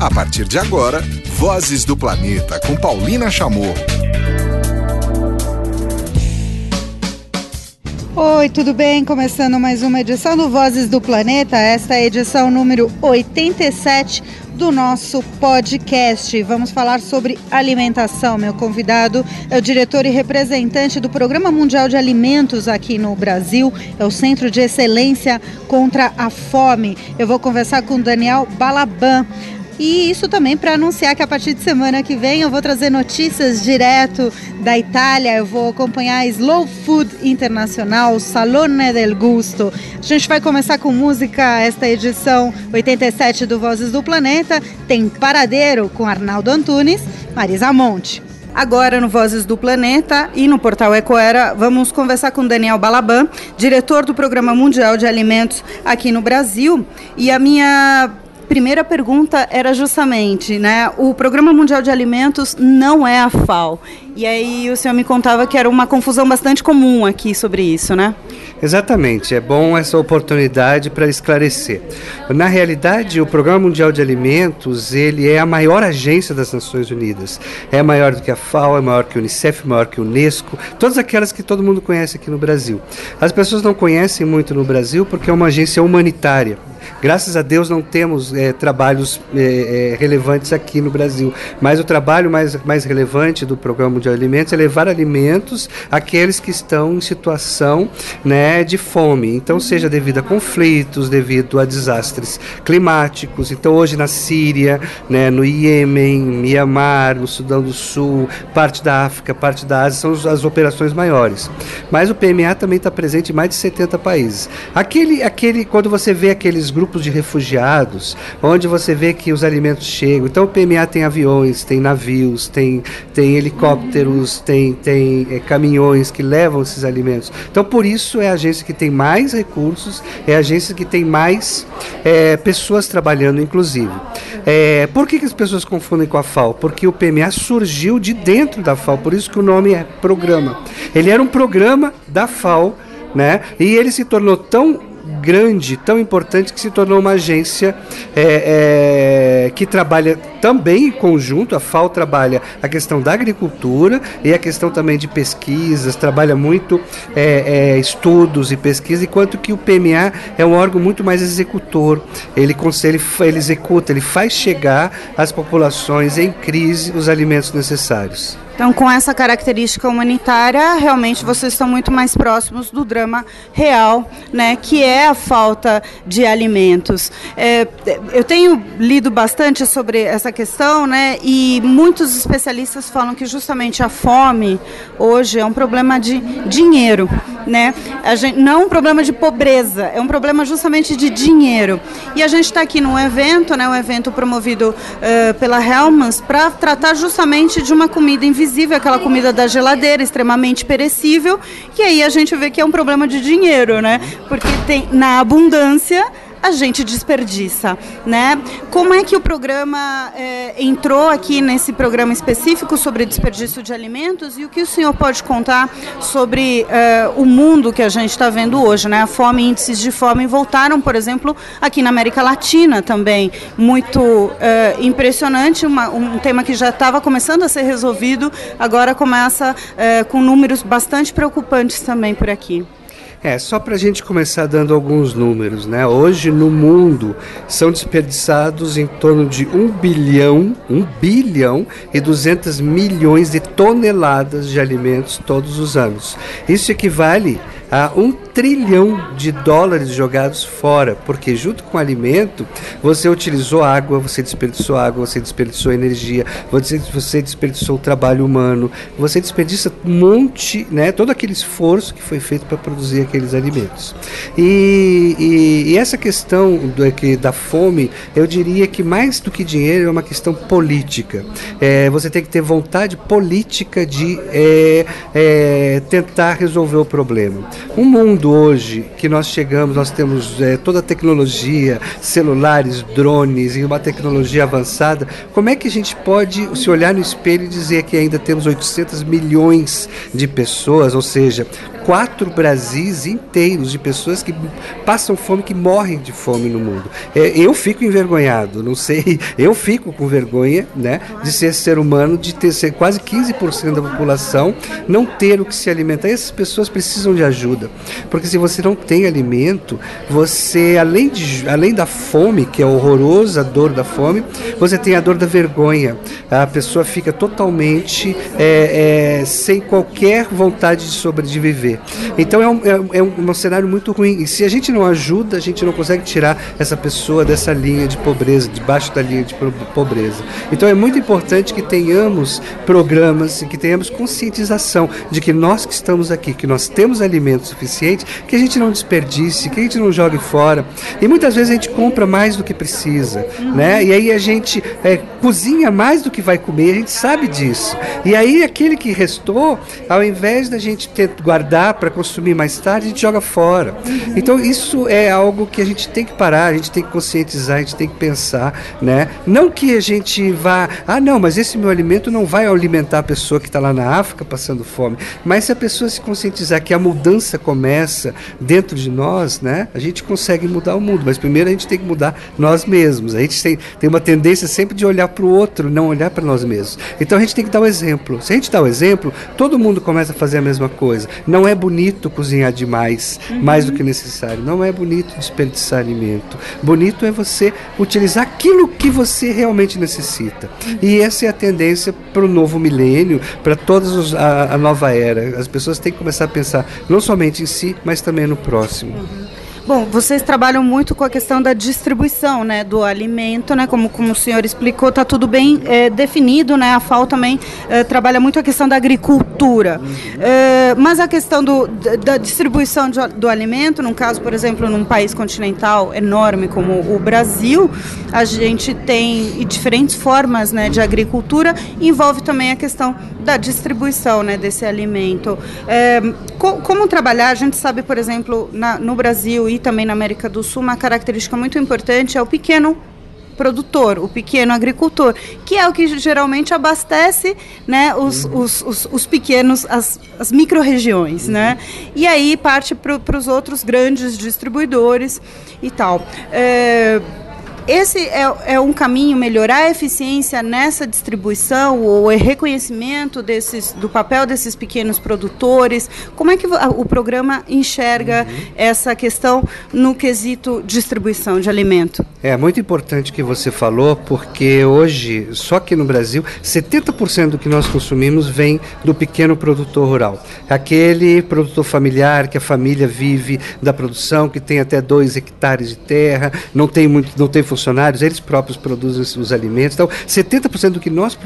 A partir de agora, Vozes do Planeta com Paulina Chamorro. Oi, tudo bem? Começando mais uma edição do Vozes do Planeta. Esta é a edição número 87 do nosso podcast. Vamos falar sobre alimentação. Meu convidado é o diretor e representante do Programa Mundial de Alimentos aqui no Brasil, é o Centro de Excelência contra a Fome. Eu vou conversar com Daniel Balaban. E isso também para anunciar que a partir de semana que vem eu vou trazer notícias direto da Itália. Eu vou acompanhar Slow Food Internacional, Salone del Gusto. A gente vai começar com música esta edição 87 do Vozes do Planeta. Tem Paradeiro com Arnaldo Antunes, Marisa Monte. Agora no Vozes do Planeta e no portal Ecoera, vamos conversar com Daniel Balaban, diretor do Programa Mundial de Alimentos aqui no Brasil. E a minha primeira pergunta era justamente, né, o Programa Mundial de Alimentos não é a FAO. E aí o senhor me contava que era uma confusão bastante comum aqui sobre isso, né? Exatamente, é bom essa oportunidade para esclarecer. Na realidade, o Programa Mundial de Alimentos, ele é a maior agência das Nações Unidas. É maior do que a FAO, é maior que a Unicef, maior que a Unesco, todas aquelas que todo mundo conhece aqui no Brasil. As pessoas não conhecem muito no Brasil porque é uma agência humanitária. Graças a Deus não temos é, trabalhos é, é, relevantes aqui no Brasil, mas o trabalho mais, mais relevante do Programa Mundial de Alimentos é levar alimentos àqueles que estão em situação né, de fome. Então, seja devido a conflitos, devido a desastres climáticos. Então, hoje na Síria, né, no Iêmen, Mianmar, no Sudão do Sul, parte da África, parte da Ásia, são as operações maiores. Mas o PMA também está presente em mais de 70 países. Aquele, aquele, quando você vê aqueles grupos de refugiados, onde você vê que os alimentos chegam. Então o PMA tem aviões, tem navios, tem, tem helicópteros, tem, tem é, caminhões que levam esses alimentos. Então por isso é a agência que tem mais recursos, é a agência que tem mais é, pessoas trabalhando, inclusive. É, por que, que as pessoas confundem com a FAO? Porque o PMA surgiu de dentro da FAO, por isso que o nome é programa. Ele era um programa da FAO, né? E ele se tornou tão grande, tão importante, que se tornou uma agência é, é, que trabalha também em conjunto. A FAO trabalha a questão da agricultura e a questão também de pesquisas, trabalha muito é, é estudos e pesquisa, enquanto que o PMA é um órgão muito mais executor. Ele, ele, ele executa, ele faz chegar às populações em crise os alimentos necessários. Então, com essa característica humanitária, realmente vocês estão muito mais próximos do drama real, né, que é a falta de alimentos. É, eu tenho lido bastante sobre essa questão, né, e muitos especialistas falam que justamente a fome hoje é um problema de dinheiro, né? Gente, não um problema de pobreza, é um problema justamente de dinheiro. E a gente está aqui num evento, né, um evento promovido uh, pela Hellmans, para tratar justamente de uma comida invisível, aquela comida da geladeira, extremamente perecível, e aí a gente vê que é um problema de dinheiro, né? Porque tem na abundância a gente desperdiça, né? Como é que o programa é, entrou aqui nesse programa específico sobre desperdício de alimentos e o que o senhor pode contar sobre é, o mundo que a gente está vendo hoje, né? A fome, índices de fome voltaram, por exemplo, aqui na América Latina também, muito é, impressionante, uma, um tema que já estava começando a ser resolvido, agora começa com números bastante preocupantes também por aqui. É, só para a gente começar dando alguns números, né? Hoje no mundo são desperdiçados em torno de 1 bilhão, 1 bilhão e 200 milhões de toneladas de alimentos todos os anos. Isso equivale a um trilhão de dólares jogados fora, porque junto com o alimento você utilizou água, você desperdiçou água, você desperdiçou energia, você, você desperdiçou o trabalho humano, você desperdiça um monte, né, todo aquele esforço que foi feito para produzir aqueles alimentos. E, e, e essa questão do, que, da fome, eu diria que mais do que dinheiro é uma questão política. É, você tem que ter vontade política de é, é, tentar resolver o problema. Um mundo hoje que nós chegamos, nós temos é, toda a tecnologia, celulares, drones e uma tecnologia avançada, como é que a gente pode se olhar no espelho e dizer que ainda temos 800 milhões de pessoas, ou seja, quatro Brasis inteiros de pessoas que passam fome, que morrem de fome no mundo. É, eu fico envergonhado, não sei, eu fico com vergonha né, de ser ser humano, de ter ser quase 15% da população não ter o que se alimentar. Essas pessoas precisam de ajuda, porque se você não tem alimento, você, além, de, além da fome, que é horrorosa a dor da fome, você tem a dor da vergonha. A pessoa fica totalmente é, é, sem qualquer vontade de sobreviver. Então é um, é, é um, cenário muito ruim. E se a gente não ajuda, a gente não consegue tirar essa pessoa dessa linha de pobreza, debaixo da linha de pobreza. Então é muito importante que tenhamos programas e que tenhamos conscientização de que nós que estamos aqui, que nós temos alimento suficiente, que a gente não desperdice, que a gente não jogue fora. E muitas vezes a gente compra mais do que precisa, né? E aí a gente é, cozinha mais do que vai comer, a gente sabe disso. E aí aquele que restou, ao invés da gente ter, guardar para consumir mais tarde, a gente joga fora. Então isso é algo que a gente tem que parar, a gente tem que conscientizar, a gente tem que pensar, né? Não que a gente vá, ah não, mas esse meu alimento não vai alimentar a pessoa que está lá na África passando fome. Mas se a pessoa se conscientizar que a mudança começa dentro de nós, né? A gente consegue mudar o mundo, mas primeiro a gente tem que mudar nós mesmos. A gente tem, tem uma tendência sempre de olhar para o outro, não olhar para nós mesmos. Então a gente tem que dar o exemplo. Se a gente dá o exemplo, todo mundo começa a fazer a mesma coisa. Não é bonito cozinhar demais, uhum. mais do que necessário. Não é bonito desperdiçar alimento. Bonito é você utilizar aquilo que você realmente necessita. Uhum. E essa é a tendência para o novo milênio, para toda a, a, nova era. As pessoas têm que começar a pensar não somente em si, mas também no próximo. Uhum. Bom, vocês trabalham muito com a questão da distribuição, né, do alimento, né, como, como o senhor explicou, está tudo bem é, definido, né, a FAO também é, trabalha muito a questão da agricultura, é, mas a questão do, da distribuição de, do alimento, num caso, por exemplo, num país continental enorme como o Brasil, a gente tem diferentes formas, né, de agricultura, envolve também a questão da distribuição, né, desse alimento. Co como trabalhar, a gente sabe, por exemplo, na, no Brasil e também na América do Sul, uma característica muito importante é o pequeno produtor, o pequeno agricultor, que é o que geralmente abastece né, os, uhum. os, os, os, pequenos, as, as micro-regiões. Uhum. Né? E aí parte para os outros grandes distribuidores e tal. É, esse é, é, um caminho melhorar a eficiência nessa distribuição ou reconhecimento desses, do papel desses pequenos produtores? Como é que o programa enxerga uhum. essa questão no quesito distribuição de alimento? É muito importante que você falou, porque hoje, só aqui no Brasil, 70% do que nós consumimos vem do pequeno produtor rural. Aquele produtor familiar que a família vive da produção, que tem até dois hectares de terra, não tem, muito, não tem funcionários, eles próprios produzem os alimentos. Então, 70% do que nós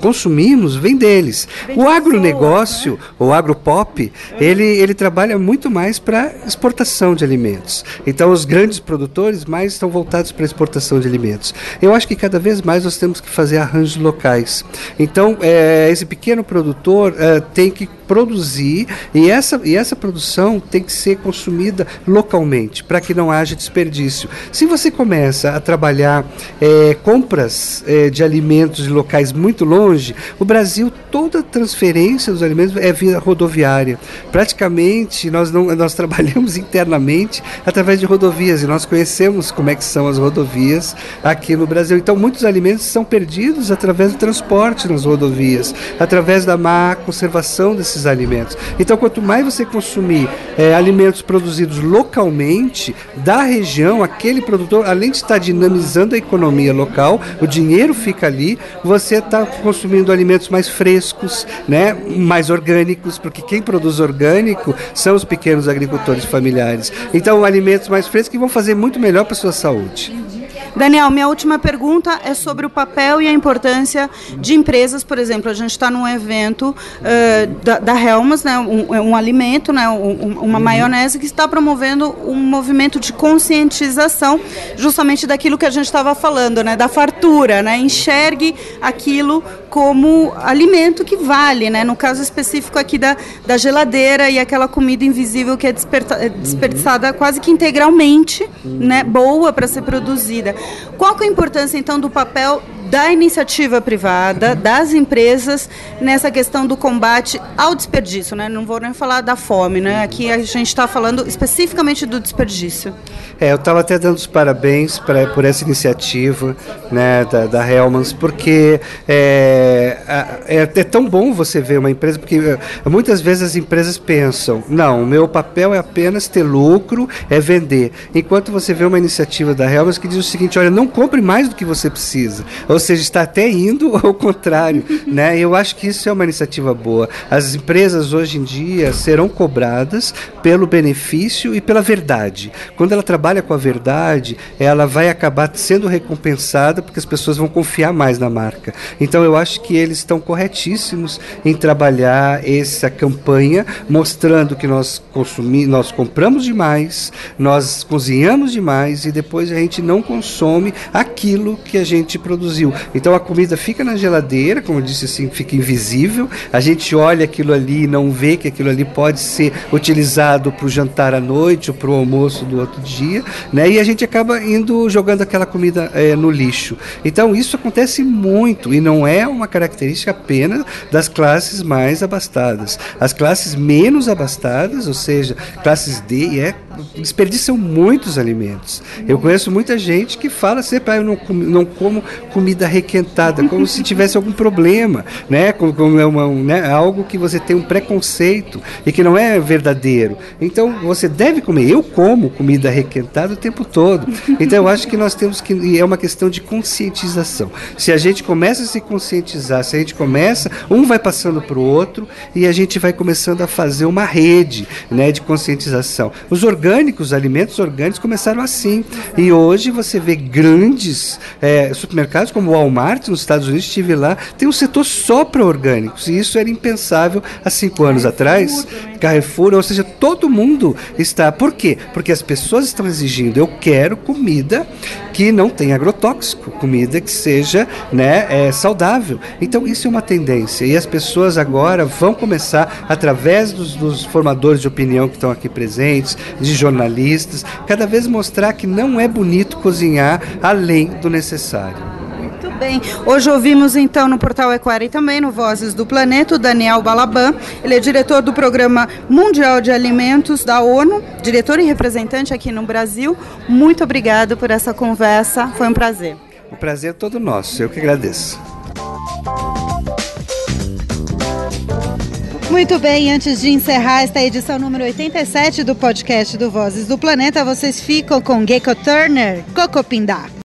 consumimos vem deles. O agronegócio, né? o agropop, é. ele, ele trabalha muito mais para exportação de alimentos. Então, os grandes produtores mais estão voltados para exportação de alimentos. Eu acho que cada vez mais nós temos que fazer arranjos locais. Então, é, esse pequeno produtor é, tem que produzir e essa, e essa produção tem que ser consumida localmente para que não haja desperdício. Se você começa a trabalhar é, compras é, de alimentos de locais muito longe, o Brasil, toda transferência dos alimentos é via rodoviária. Praticamente nós, não, nós trabalhamos internamente através de rodovias e nós conhecemos como é que são as rodovias aqui no Brasil. Então muitos alimentos são perdidos através do transporte nas rodovias, através da má conservação desses esses alimentos. Então, quanto mais você consumir é, alimentos produzidos localmente, da região, aquele produtor, além de estar dinamizando a economia local, o dinheiro fica ali, você está consumindo alimentos mais frescos, né, mais orgânicos, porque quem produz orgânico são os pequenos agricultores familiares. Então, alimentos mais frescos que vão fazer muito melhor para a sua saúde. Daniel, minha última pergunta é sobre o papel e a importância de empresas, por exemplo, a gente está num evento uh, da, da Helmas, né, um, um alimento, né, um, uma uhum. maionese que está promovendo um movimento de conscientização justamente daquilo que a gente estava falando, né, da fartura, né, enxergue aquilo como alimento que vale, né, no caso específico aqui da, da geladeira e aquela comida invisível que é desperdiçada uhum. quase que integralmente, né, boa para ser produzida. Qual é a importância, então, do papel da iniciativa privada, das empresas, nessa questão do combate ao desperdício. Né? Não vou nem falar da fome, né? aqui a gente está falando especificamente do desperdício. É, eu estava até dando os parabéns pra, por essa iniciativa né, da, da Hellmans, porque é, é, é, tão bom você ver uma empresa, porque é, muitas vezes as empresas pensam, não, o meu papel é apenas ter lucro, é vender. Enquanto você vê uma iniciativa da Hellmans que diz o seguinte, olha, não compre mais do que você precisa. Ou seja, está até indo ao contrário. né? Eu acho que isso é uma iniciativa boa. As empresas hoje em dia serão cobradas pelo benefício e pela verdade. Quando ela trabalha com a verdade, ela vai acabar sendo recompensada porque as pessoas vão confiar mais na marca. Então eu acho que eles estão corretíssimos em trabalhar essa campanha, mostrando que nós consumimos, nós compramos demais, nós cozinhamos demais e depois a gente não consome aquilo que a gente produziu. Então a comida fica na geladeira, como eu disse assim, fica invisível. A gente olha aquilo ali e não vê que aquilo ali pode ser utilizado para o jantar à noite ou para o almoço do outro dia né? E a gente acaba indo jogando aquela comida é, no lixo. Então isso acontece muito e não é uma característica apenas das classes mais abastadas. As classes menos abastadas, ou seja, classes D e E, desperdiçam muitos alimentos. Eu conheço muita gente que fala sempre, ah, eu não, com, não como comida requentada, como se tivesse algum problema, né? Como, como é uma, né? algo que você tem um preconceito e que não é verdadeiro. Então você deve comer. Eu como comida requentada o tempo todo. Então eu acho que nós temos que e é uma questão de conscientização. Se a gente começa a se conscientizar, se a gente começa, um vai passando para o outro e a gente vai começando a fazer uma rede, né, de conscientização. Os orgânicos, alimentos orgânicos começaram assim. E hoje você vê grandes é, supermercados como o Walmart nos Estados Unidos, estive lá, tem um setor só para orgânicos. E isso era impensável há cinco anos atrás. Carrefour, ou seja, todo mundo está. Por quê? Porque as pessoas estão exigindo, eu quero comida que não tenha agrotóxico, comida que seja né, é, saudável. Então isso é uma tendência. E as pessoas agora vão começar, através dos, dos formadores de opinião que estão aqui presentes, de jornalistas, cada vez mostrar que não é bonito cozinhar além do necessário bem. Hoje ouvimos então no Portal Equari também, no Vozes do Planeta, o Daniel Balaban. Ele é diretor do Programa Mundial de Alimentos da ONU, diretor e representante aqui no Brasil. Muito obrigado por essa conversa, foi um prazer. O prazer é todo nosso, eu que agradeço. Muito bem, antes de encerrar esta edição número 87 do podcast do Vozes do Planeta, vocês ficam com Gecko Turner, Coco Pindar.